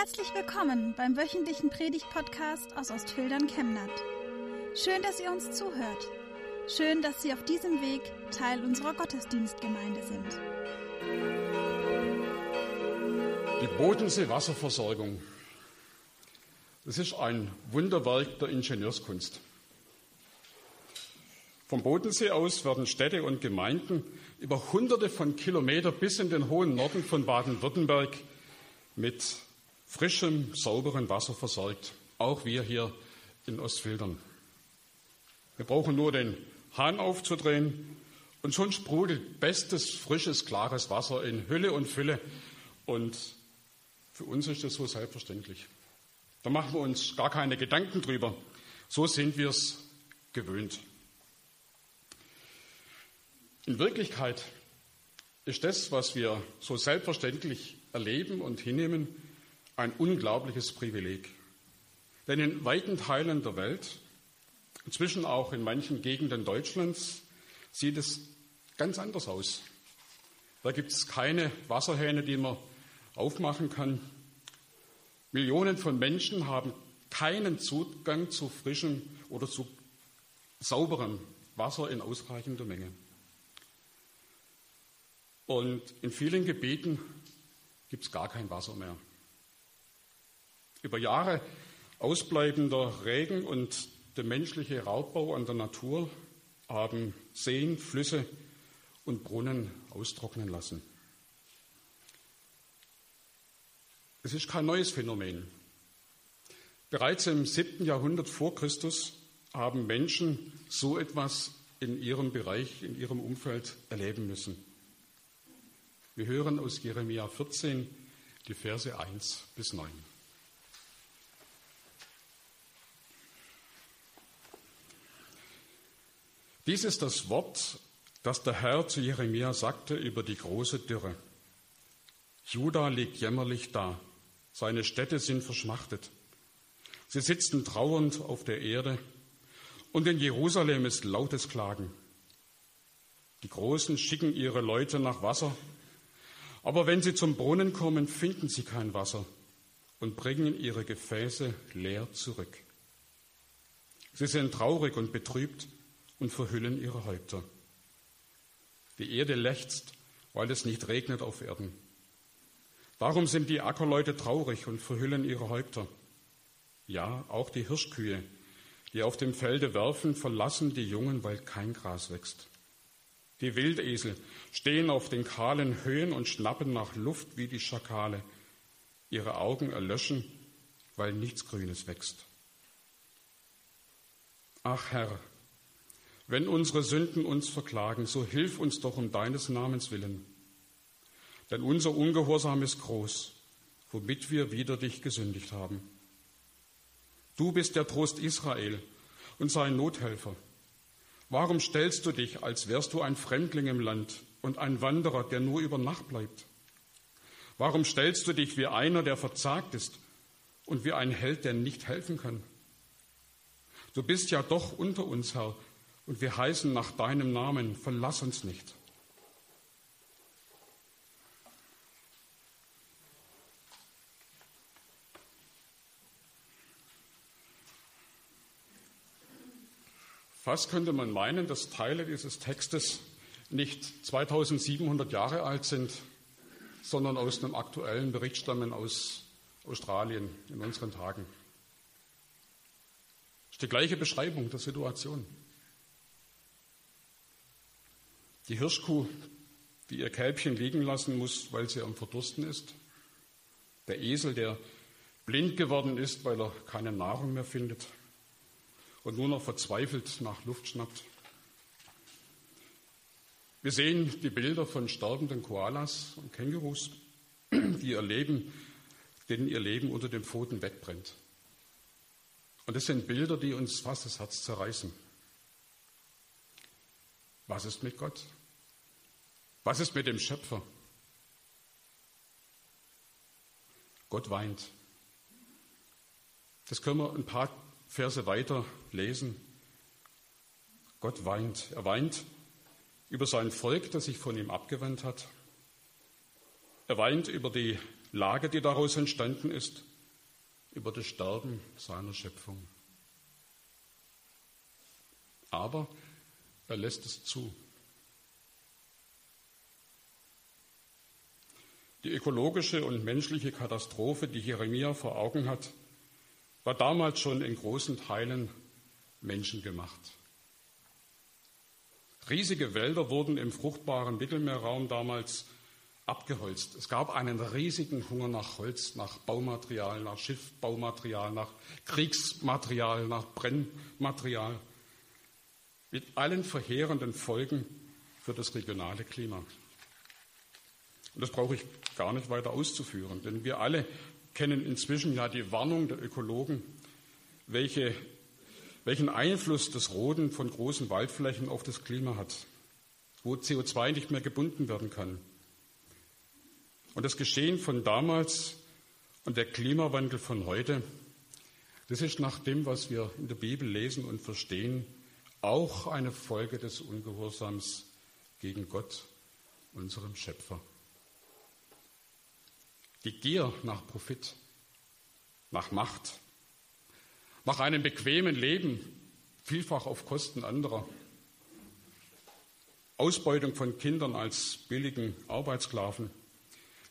Herzlich willkommen beim wöchentlichen Predigt-Podcast aus Ostfildern Chemnat. Schön, dass ihr uns zuhört. Schön, dass Sie auf diesem Weg Teil unserer Gottesdienstgemeinde sind. Die Bodensee-Wasserversorgung. Das ist ein Wunderwerk der Ingenieurskunst. Vom Bodensee aus werden Städte und Gemeinden über hunderte von Kilometern bis in den hohen Norden von Baden-Württemberg mit frischem, sauberen Wasser versorgt. Auch wir hier in Ostfildern. Wir brauchen nur den Hahn aufzudrehen und schon sprudelt bestes, frisches, klares Wasser in Hülle und Fülle. Und für uns ist das so selbstverständlich. Da machen wir uns gar keine Gedanken drüber. So sind wir es gewöhnt. In Wirklichkeit ist das, was wir so selbstverständlich erleben und hinnehmen, ein unglaubliches Privileg. Denn in weiten Teilen der Welt, inzwischen auch in manchen Gegenden Deutschlands, sieht es ganz anders aus. Da gibt es keine Wasserhähne, die man aufmachen kann. Millionen von Menschen haben keinen Zugang zu frischem oder zu sauberem Wasser in ausreichender Menge. Und in vielen Gebieten gibt es gar kein Wasser mehr. Über Jahre ausbleibender Regen und der menschliche Raubbau an der Natur haben Seen, Flüsse und Brunnen austrocknen lassen. Es ist kein neues Phänomen. Bereits im 7. Jahrhundert vor Christus haben Menschen so etwas in ihrem Bereich, in ihrem Umfeld erleben müssen. Wir hören aus Jeremia 14 die Verse 1 bis 9. Dies ist das Wort, das der Herr zu Jeremia sagte über die große Dürre. Juda liegt jämmerlich da, seine Städte sind verschmachtet. Sie sitzen trauernd auf der Erde und in Jerusalem ist lautes Klagen. Die Großen schicken ihre Leute nach Wasser, aber wenn sie zum Brunnen kommen, finden sie kein Wasser und bringen ihre Gefäße leer zurück. Sie sind traurig und betrübt und verhüllen ihre Häupter. Die Erde lechzt, weil es nicht regnet auf Erden. Darum sind die Ackerleute traurig und verhüllen ihre Häupter. Ja, auch die Hirschkühe, die auf dem Felde werfen, verlassen die Jungen, weil kein Gras wächst. Die Wildesel stehen auf den kahlen Höhen und schnappen nach Luft wie die Schakale. Ihre Augen erlöschen, weil nichts Grünes wächst. Ach Herr, wenn unsere Sünden uns verklagen, so hilf uns doch um deines Namens willen. Denn unser Ungehorsam ist groß, womit wir wider dich gesündigt haben. Du bist der Trost Israel und sein Nothelfer. Warum stellst du dich, als wärst du ein Fremdling im Land und ein Wanderer, der nur über Nacht bleibt? Warum stellst du dich wie einer, der verzagt ist und wie ein Held, der nicht helfen kann? Du bist ja doch unter uns, Herr, und wir heißen nach deinem Namen, verlass uns nicht. Fast könnte man meinen, dass Teile dieses Textes nicht 2700 Jahre alt sind, sondern aus einem aktuellen Bericht stammen aus Australien in unseren Tagen. Das ist die gleiche Beschreibung der Situation. Die Hirschkuh, die ihr Kälbchen liegen lassen muss, weil sie am Verdursten ist. Der Esel, der blind geworden ist, weil er keine Nahrung mehr findet und nur noch verzweifelt nach Luft schnappt. Wir sehen die Bilder von sterbenden Koalas und Kängurus, die ihr Leben, denen ihr Leben unter den Pfoten wegbrennt. Und das sind Bilder, die uns fast das Herz zerreißen. Was ist mit Gott? Was ist mit dem Schöpfer? Gott weint. Das können wir ein paar Verse weiter lesen. Gott weint. Er weint über sein Volk, das sich von ihm abgewandt hat. Er weint über die Lage, die daraus entstanden ist. über das Sterben seiner Schöpfung. Aber er lässt es zu. Die ökologische und menschliche Katastrophe, die Jeremia vor Augen hat, war damals schon in großen Teilen menschengemacht. Riesige Wälder wurden im fruchtbaren Mittelmeerraum damals abgeholzt. Es gab einen riesigen Hunger nach Holz, nach Baumaterial, nach Schiffbaumaterial, nach Kriegsmaterial, nach Brennmaterial, mit allen verheerenden Folgen für das regionale Klima. Und das brauche ich gar nicht weiter auszuführen, denn wir alle kennen inzwischen ja die Warnung der Ökologen, welche, welchen Einfluss das Roden von großen Waldflächen auf das Klima hat, wo CO2 nicht mehr gebunden werden kann. Und das Geschehen von damals und der Klimawandel von heute, das ist nach dem, was wir in der Bibel lesen und verstehen, auch eine Folge des Ungehorsams gegen Gott, unserem Schöpfer. Die Gier nach Profit, nach Macht, nach einem bequemen Leben, vielfach auf Kosten anderer, Ausbeutung von Kindern als billigen Arbeitssklaven,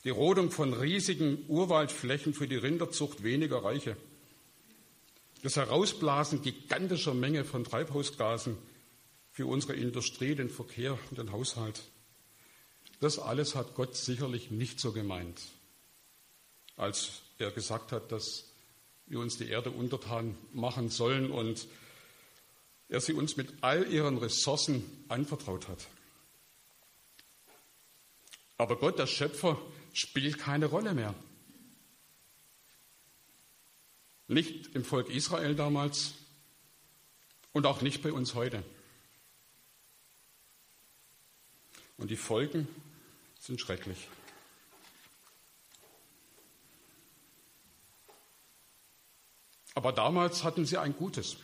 die Rodung von riesigen Urwaldflächen für die Rinderzucht weniger Reiche, das Herausblasen gigantischer Menge von Treibhausgasen für unsere Industrie, den Verkehr und den Haushalt. Das alles hat Gott sicherlich nicht so gemeint, als er gesagt hat, dass wir uns die Erde untertan machen sollen und er sie uns mit all ihren Ressourcen anvertraut hat. Aber Gott, der Schöpfer, spielt keine Rolle mehr. Nicht im Volk Israel damals und auch nicht bei uns heute. Und die Folgen sind schrecklich. Aber damals hatten sie ein Gutes.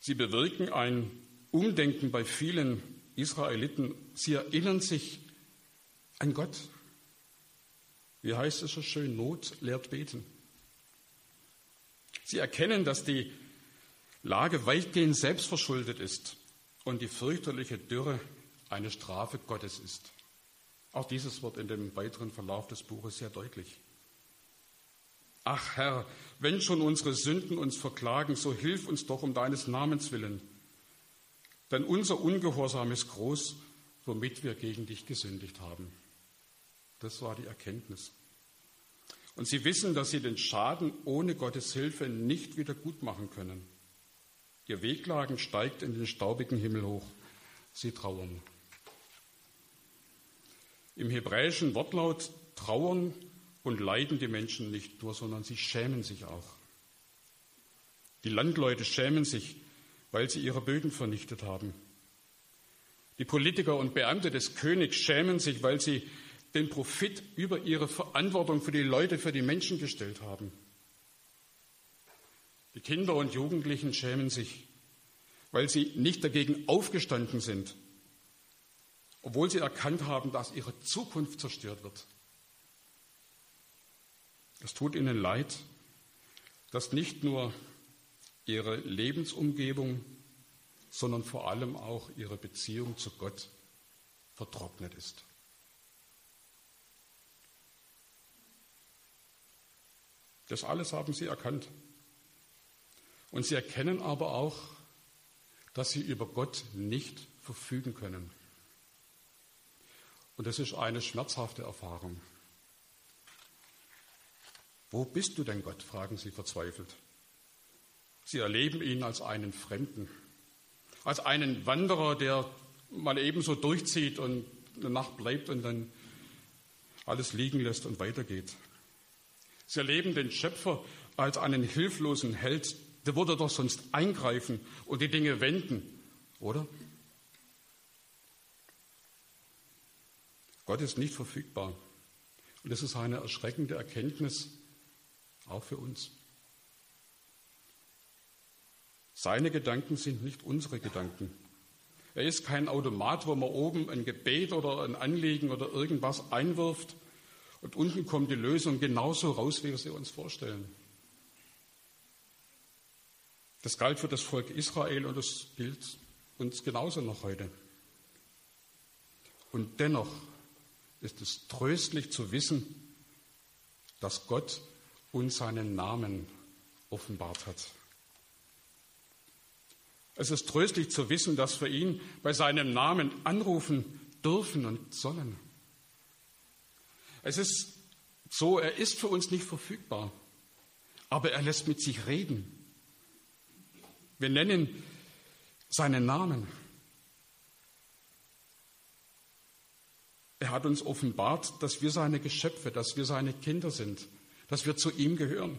Sie bewirken ein Umdenken bei vielen Israeliten. Sie erinnern sich an Gott. Wie heißt es so schön? Not lehrt beten. Sie erkennen, dass die Lage weitgehend selbstverschuldet ist und die fürchterliche Dürre eine Strafe Gottes ist. Auch dieses wird in dem weiteren Verlauf des Buches sehr deutlich. Ach Herr, wenn schon unsere Sünden uns verklagen, so hilf uns doch um deines Namens willen. Denn unser Ungehorsam ist groß, womit wir gegen dich gesündigt haben. Das war die Erkenntnis. Und sie wissen, dass sie den Schaden ohne Gottes Hilfe nicht wieder gut machen können. Ihr Wehklagen steigt in den staubigen Himmel hoch. Sie trauern. Im hebräischen Wortlaut trauern und leiden die Menschen nicht nur, sondern sie schämen sich auch. Die Landleute schämen sich, weil sie ihre Böden vernichtet haben. Die Politiker und Beamte des Königs schämen sich, weil sie den Profit über ihre Verantwortung für die Leute, für die Menschen gestellt haben. Die Kinder und Jugendlichen schämen sich, weil sie nicht dagegen aufgestanden sind, obwohl sie erkannt haben, dass ihre Zukunft zerstört wird. Es tut ihnen leid, dass nicht nur ihre Lebensumgebung, sondern vor allem auch ihre Beziehung zu Gott vertrocknet ist. Das alles haben sie erkannt. Und sie erkennen aber auch, dass sie über Gott nicht verfügen können. Und das ist eine schmerzhafte Erfahrung. Wo bist du denn Gott? fragen sie verzweifelt. Sie erleben ihn als einen Fremden, als einen Wanderer, der mal ebenso durchzieht und eine Nacht bleibt und dann alles liegen lässt und weitergeht. Sie erleben den Schöpfer als einen hilflosen Held. Der würde doch sonst eingreifen und die Dinge wenden, oder? Gott ist nicht verfügbar. Und das ist eine erschreckende Erkenntnis, auch für uns. Seine Gedanken sind nicht unsere Gedanken. Er ist kein Automat, wo man oben ein Gebet oder ein Anliegen oder irgendwas einwirft Und unten kommt die Lösung genauso raus, wie wir sie uns vorstellen. Das galt für das Volk Israel und das gilt uns genauso noch heute. Und dennoch ist es tröstlich zu wissen, dass Gott uns seinen Namen offenbart hat. Es ist tröstlich zu wissen, dass wir ihn bei seinem Namen anrufen dürfen und sollen. Es ist so, er ist für uns nicht verfügbar, aber er lässt mit sich reden. Wir nennen seinen Namen. Er hat uns offenbart, dass wir seine Geschöpfe, dass wir seine Kinder sind, dass wir zu ihm gehören.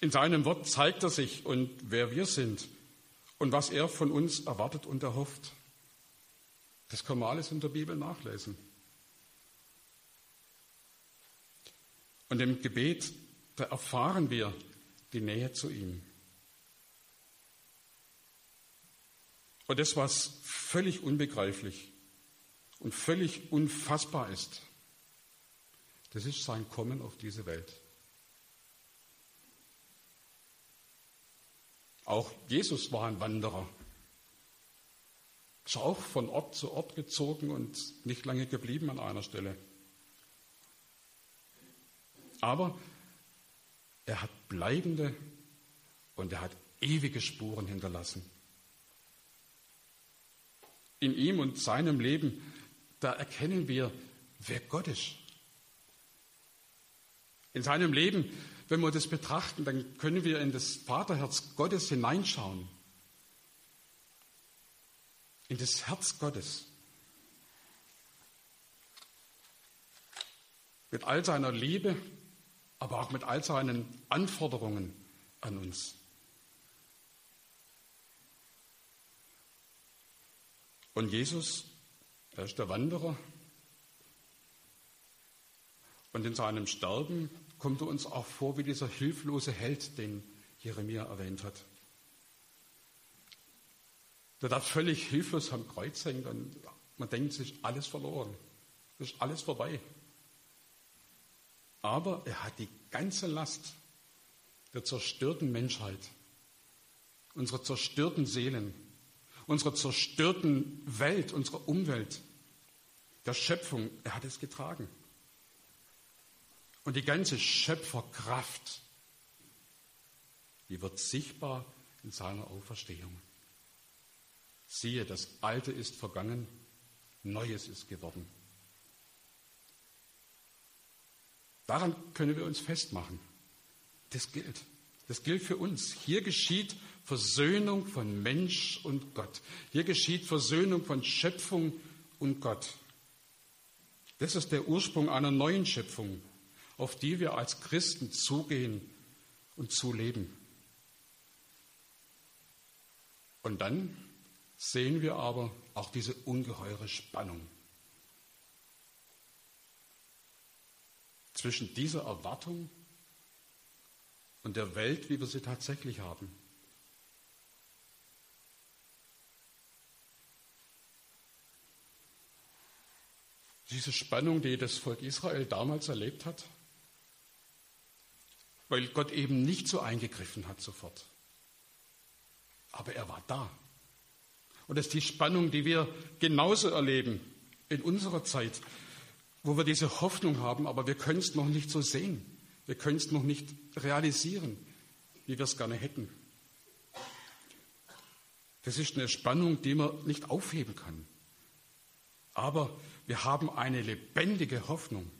In seinem Wort zeigt er sich und wer wir sind und was er von uns erwartet und erhofft. Das kann man alles in der Bibel nachlesen. Und im Gebet, da erfahren wir die Nähe zu ihm. Und das, was völlig unbegreiflich und völlig unfassbar ist, das ist sein Kommen auf diese Welt. Auch Jesus war ein Wanderer. Ist auch von Ort zu Ort gezogen und nicht lange geblieben an einer Stelle. Aber er hat bleibende und er hat ewige Spuren hinterlassen in ihm und seinem Leben, da erkennen wir, wer Gott ist. In seinem Leben, wenn wir das betrachten, dann können wir in das Vaterherz Gottes hineinschauen. In das Herz Gottes. Mit all seiner Liebe, aber auch mit all seinen Anforderungen an uns. Und Jesus, er ist der Wanderer. Und in seinem Sterben kommt er uns auch vor wie dieser hilflose Held, den Jeremia erwähnt hat. Der da völlig hilflos am Kreuz hängt und man denkt sich, alles verloren. Das ist alles vorbei. Aber er hat die ganze Last der zerstörten Menschheit, unserer zerstörten Seelen, unserer zerstörten Welt, unserer Umwelt, der Schöpfung, er hat es getragen. Und die ganze Schöpferkraft, die wird sichtbar in seiner Auferstehung. Siehe, das Alte ist vergangen, Neues ist geworden. Daran können wir uns festmachen. Das gilt. Das gilt für uns. Hier geschieht Versöhnung von Mensch und Gott. Hier geschieht Versöhnung von Schöpfung und Gott. Das ist der Ursprung einer neuen Schöpfung, auf die wir als Christen zugehen und zuleben. Und dann sehen wir aber auch diese ungeheure Spannung zwischen dieser Erwartung und der Welt, wie wir sie tatsächlich haben. Diese Spannung, die das Volk Israel damals erlebt hat, weil Gott eben nicht so eingegriffen hat sofort. Aber er war da. Und das ist die Spannung, die wir genauso erleben in unserer Zeit, wo wir diese Hoffnung haben, aber wir können es noch nicht so sehen. Wir können es noch nicht realisieren, wie wir es gerne hätten. Das ist eine Spannung, die man nicht aufheben kann. Aber wir haben eine lebendige Hoffnung.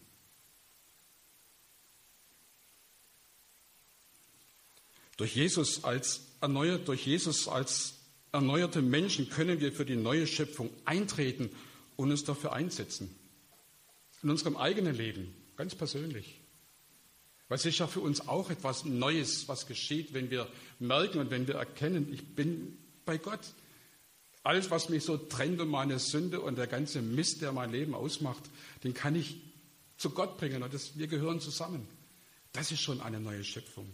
Durch Jesus als erneuert, durch Jesus als erneuerte Menschen können wir für die neue Schöpfung eintreten und uns dafür einsetzen. In unserem eigenen Leben, ganz persönlich. Weil es ist ja für uns auch etwas Neues, was geschieht, wenn wir merken und wenn wir erkennen, ich bin bei Gott. Alles, was mich so trennt und meine Sünde und der ganze Mist, der mein Leben ausmacht, den kann ich zu Gott bringen und das, wir gehören zusammen. Das ist schon eine neue Schöpfung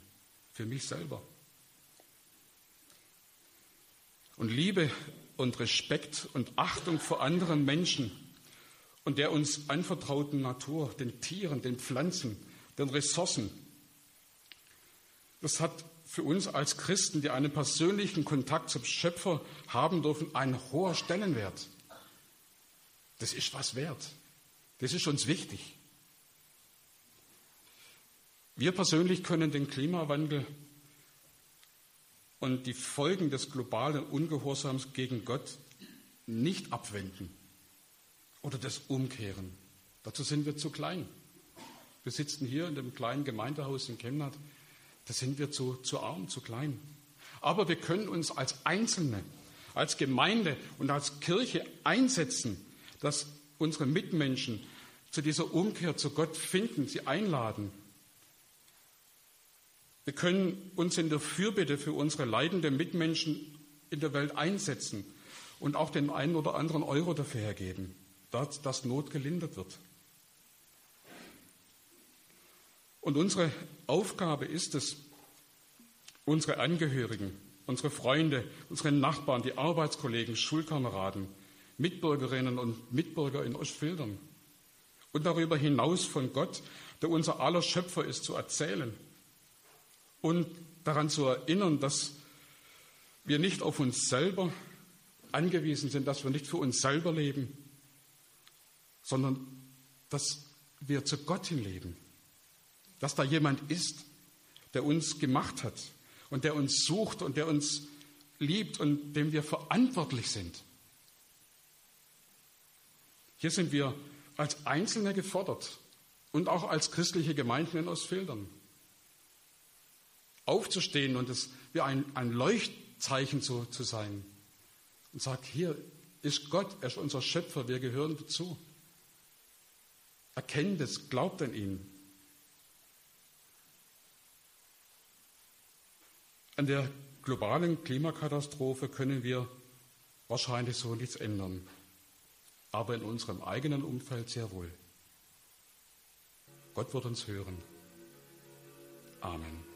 für mich selber. Und Liebe und Respekt und Achtung vor anderen Menschen und der uns anvertrauten Natur, den Tieren, den Pflanzen, den Ressourcen. Das hat für uns als Christen, die einen persönlichen Kontakt zum Schöpfer haben dürfen, einen hohen Stellenwert. Das ist was wert. Das ist uns wichtig. Wir persönlich können den Klimawandel und die Folgen des globalen Ungehorsams gegen Gott nicht abwenden oder das umkehren. Dazu sind wir zu klein. Wir sitzen hier in dem kleinen Gemeindehaus in Chemnat, da sind wir zu, zu arm, zu klein. Aber wir können uns als Einzelne, als Gemeinde und als Kirche einsetzen, dass unsere Mitmenschen zu dieser Umkehr zu Gott finden, sie einladen. Wir können uns in der Fürbitte für unsere leidenden Mitmenschen in der Welt einsetzen und auch den einen oder anderen Euro dafür hergeben, dass, dass Not gelindert wird. Und unsere Aufgabe ist es, unsere Angehörigen, unsere Freunde, unsere Nachbarn, die Arbeitskollegen, Schulkameraden, Mitbürgerinnen und Mitbürger in Ostfildern und darüber hinaus von Gott, der unser aller Schöpfer ist, zu erzählen und daran zu erinnern, dass wir nicht auf uns selber angewiesen sind, dass wir nicht für uns selber leben, sondern dass wir zu Gott hin leben, dass da jemand ist, der uns gemacht hat und der uns sucht und der uns liebt und dem wir verantwortlich sind. Hier sind wir als Einzelne gefordert und auch als christliche Gemeinden in Ostfildern. Aufzustehen und es wie ein, ein Leuchtzeichen zu, zu sein und sagt, hier ist Gott, er ist unser Schöpfer, wir gehören dazu. Erkennt es, glaubt an ihn. An der globalen Klimakatastrophe können wir wahrscheinlich so nichts ändern aber in unserem eigenen Umfeld sehr wohl. Gott wird uns hören. Amen.